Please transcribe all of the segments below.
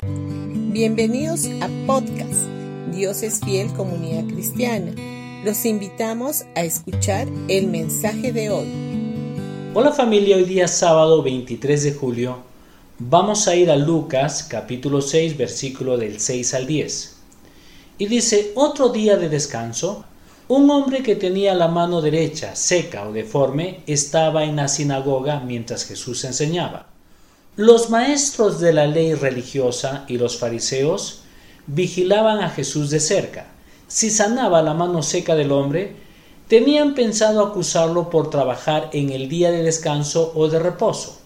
Bienvenidos a podcast Dios es fiel comunidad cristiana. Los invitamos a escuchar el mensaje de hoy. Hola familia, hoy día sábado 23 de julio vamos a ir a Lucas capítulo 6 versículo del 6 al 10. Y dice, otro día de descanso, un hombre que tenía la mano derecha seca o deforme estaba en la sinagoga mientras Jesús enseñaba. Los maestros de la ley religiosa y los fariseos vigilaban a Jesús de cerca. Si sanaba la mano seca del hombre, tenían pensado acusarlo por trabajar en el día de descanso o de reposo.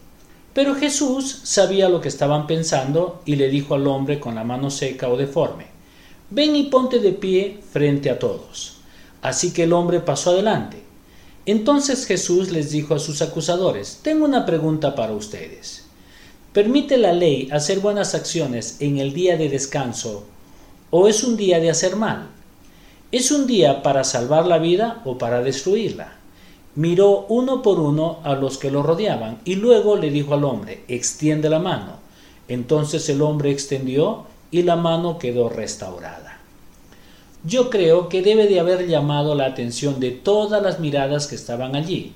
Pero Jesús sabía lo que estaban pensando y le dijo al hombre con la mano seca o deforme, ven y ponte de pie frente a todos. Así que el hombre pasó adelante. Entonces Jesús les dijo a sus acusadores, tengo una pregunta para ustedes. ¿Permite la ley hacer buenas acciones en el día de descanso o es un día de hacer mal? ¿Es un día para salvar la vida o para destruirla? Miró uno por uno a los que lo rodeaban y luego le dijo al hombre, extiende la mano. Entonces el hombre extendió y la mano quedó restaurada. Yo creo que debe de haber llamado la atención de todas las miradas que estaban allí.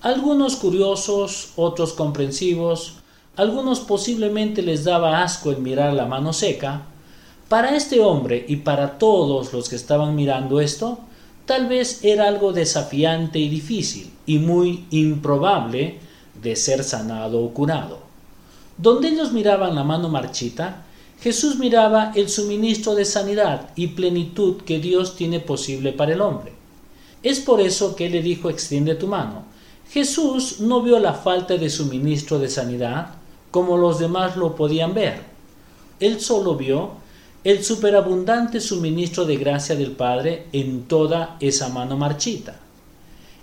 Algunos curiosos, otros comprensivos, algunos posiblemente les daba asco el mirar la mano seca. Para este hombre y para todos los que estaban mirando esto, tal vez era algo desafiante y difícil y muy improbable de ser sanado o curado. Donde ellos miraban la mano marchita, Jesús miraba el suministro de sanidad y plenitud que Dios tiene posible para el hombre. Es por eso que le dijo extiende tu mano. Jesús no vio la falta de suministro de sanidad como los demás lo podían ver. Él solo vio el superabundante suministro de gracia del Padre en toda esa mano marchita.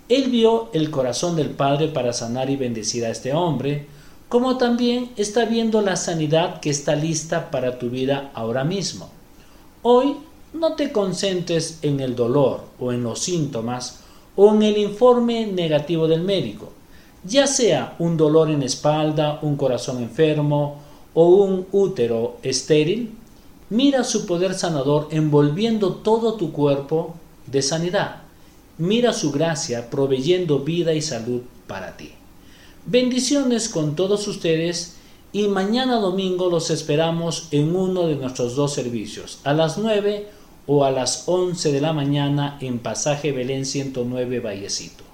Él vio el corazón del Padre para sanar y bendecir a este hombre, como también está viendo la sanidad que está lista para tu vida ahora mismo. Hoy no te concentres en el dolor o en los síntomas o en el informe negativo del médico, ya sea un dolor en espalda, un corazón enfermo o un útero estéril, mira su poder sanador envolviendo todo tu cuerpo de sanidad. Mira su gracia proveyendo vida y salud para ti. Bendiciones con todos ustedes y mañana domingo los esperamos en uno de nuestros dos servicios, a las 9 o a las 11 de la mañana en Pasaje Belén 109 Vallecito.